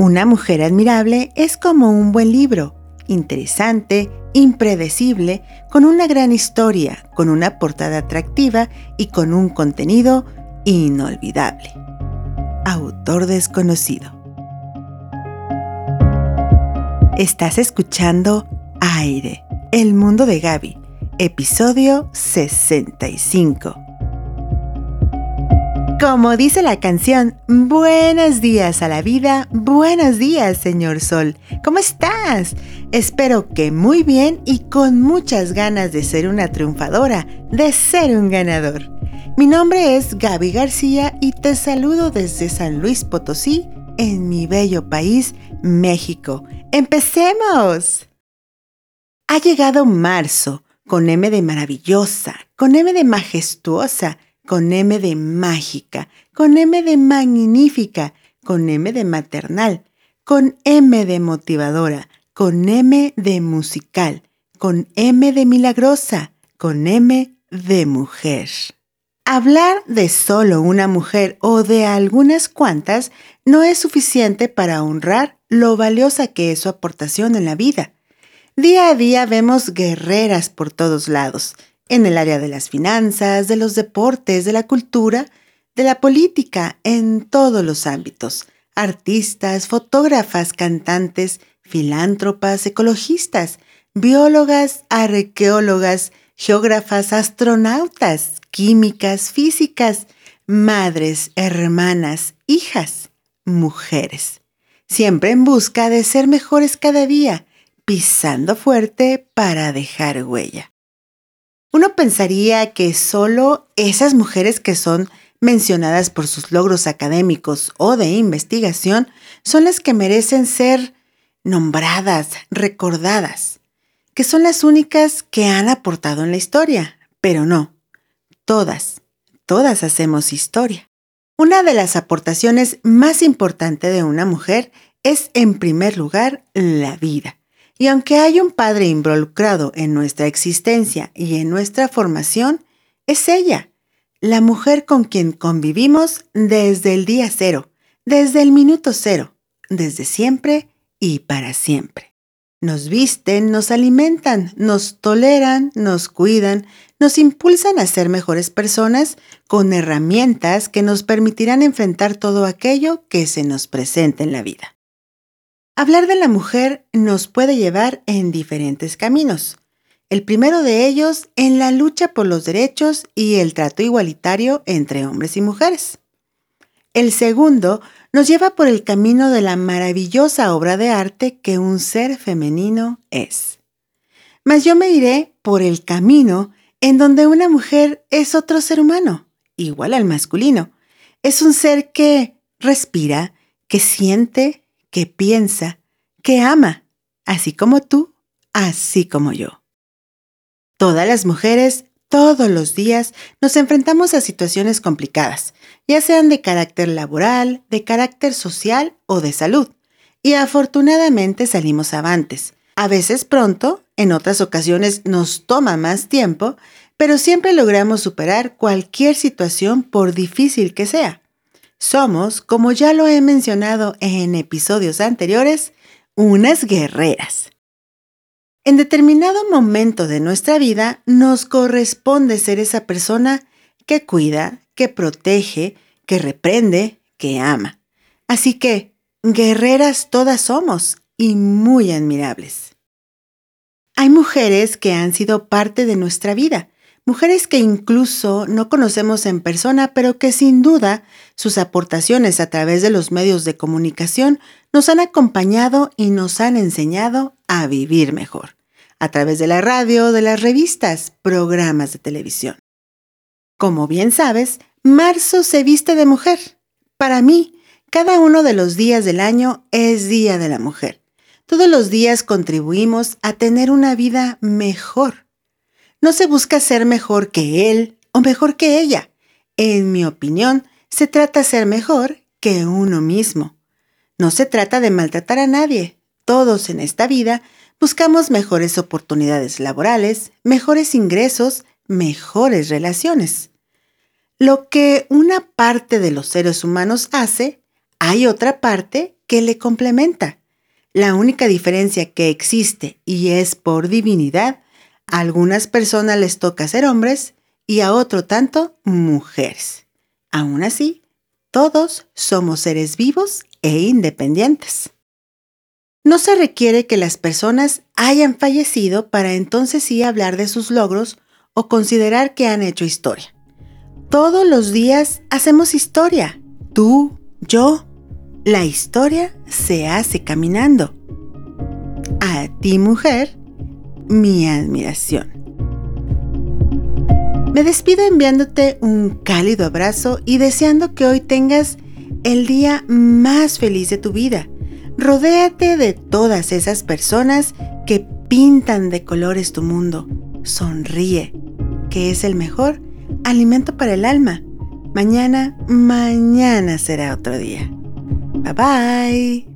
Una mujer admirable es como un buen libro, interesante, impredecible, con una gran historia, con una portada atractiva y con un contenido inolvidable. Autor desconocido. Estás escuchando Aire, el mundo de Gaby, episodio 65. Como dice la canción, buenos días a la vida, buenos días, señor Sol. ¿Cómo estás? Espero que muy bien y con muchas ganas de ser una triunfadora, de ser un ganador. Mi nombre es Gaby García y te saludo desde San Luis Potosí, en mi bello país, México. ¡Empecemos! Ha llegado marzo, con M de maravillosa, con M de majestuosa, con M de mágica, con M de magnífica, con M de maternal, con M de motivadora, con M de musical, con M de milagrosa, con M de mujer. Hablar de solo una mujer o de algunas cuantas no es suficiente para honrar lo valiosa que es su aportación en la vida. Día a día vemos guerreras por todos lados, en el área de las finanzas, de los deportes, de la cultura, de la política, en todos los ámbitos. Artistas, fotógrafas, cantantes, filántropas, ecologistas, biólogas, arqueólogas, geógrafas, astronautas, químicas, físicas, madres, hermanas, hijas, mujeres. Siempre en busca de ser mejores cada día, pisando fuerte para dejar huella. Uno pensaría que solo esas mujeres que son mencionadas por sus logros académicos o de investigación son las que merecen ser nombradas, recordadas, que son las únicas que han aportado en la historia, pero no, todas, todas hacemos historia. Una de las aportaciones más importantes de una mujer es, en primer lugar, la vida. Y aunque hay un padre involucrado en nuestra existencia y en nuestra formación, es ella, la mujer con quien convivimos desde el día cero, desde el minuto cero, desde siempre y para siempre. Nos visten, nos alimentan, nos toleran, nos cuidan, nos impulsan a ser mejores personas con herramientas que nos permitirán enfrentar todo aquello que se nos presenta en la vida. Hablar de la mujer nos puede llevar en diferentes caminos. El primero de ellos en la lucha por los derechos y el trato igualitario entre hombres y mujeres. El segundo nos lleva por el camino de la maravillosa obra de arte que un ser femenino es. Mas yo me iré por el camino en donde una mujer es otro ser humano, igual al masculino. Es un ser que respira, que siente, que piensa, que ama, así como tú, así como yo. Todas las mujeres, todos los días, nos enfrentamos a situaciones complicadas, ya sean de carácter laboral, de carácter social o de salud, y afortunadamente salimos avantes. A veces pronto, en otras ocasiones nos toma más tiempo, pero siempre logramos superar cualquier situación por difícil que sea. Somos, como ya lo he mencionado en episodios anteriores, unas guerreras. En determinado momento de nuestra vida nos corresponde ser esa persona que cuida, que protege, que reprende, que ama. Así que, guerreras todas somos y muy admirables. Hay mujeres que han sido parte de nuestra vida, mujeres que incluso no conocemos en persona, pero que sin duda sus aportaciones a través de los medios de comunicación nos han acompañado y nos han enseñado a vivir mejor, a través de la radio, de las revistas, programas de televisión. Como bien sabes, marzo se viste de mujer. Para mí, cada uno de los días del año es Día de la Mujer. Todos los días contribuimos a tener una vida mejor no se busca ser mejor que él o mejor que ella. En mi opinión, se trata de ser mejor que uno mismo. No se trata de maltratar a nadie. Todos en esta vida buscamos mejores oportunidades laborales, mejores ingresos, mejores relaciones. Lo que una parte de los seres humanos hace, hay otra parte que le complementa. La única diferencia que existe y es por divinidad, a algunas personas les toca ser hombres y a otro tanto mujeres. Aún así, todos somos seres vivos e independientes. No se requiere que las personas hayan fallecido para entonces sí hablar de sus logros o considerar que han hecho historia. Todos los días hacemos historia. Tú, yo. La historia se hace caminando. A ti, mujer, mi admiración. Me despido enviándote un cálido abrazo y deseando que hoy tengas el día más feliz de tu vida. Rodéate de todas esas personas que pintan de colores tu mundo. Sonríe, que es el mejor alimento para el alma. Mañana, mañana será otro día. Bye bye.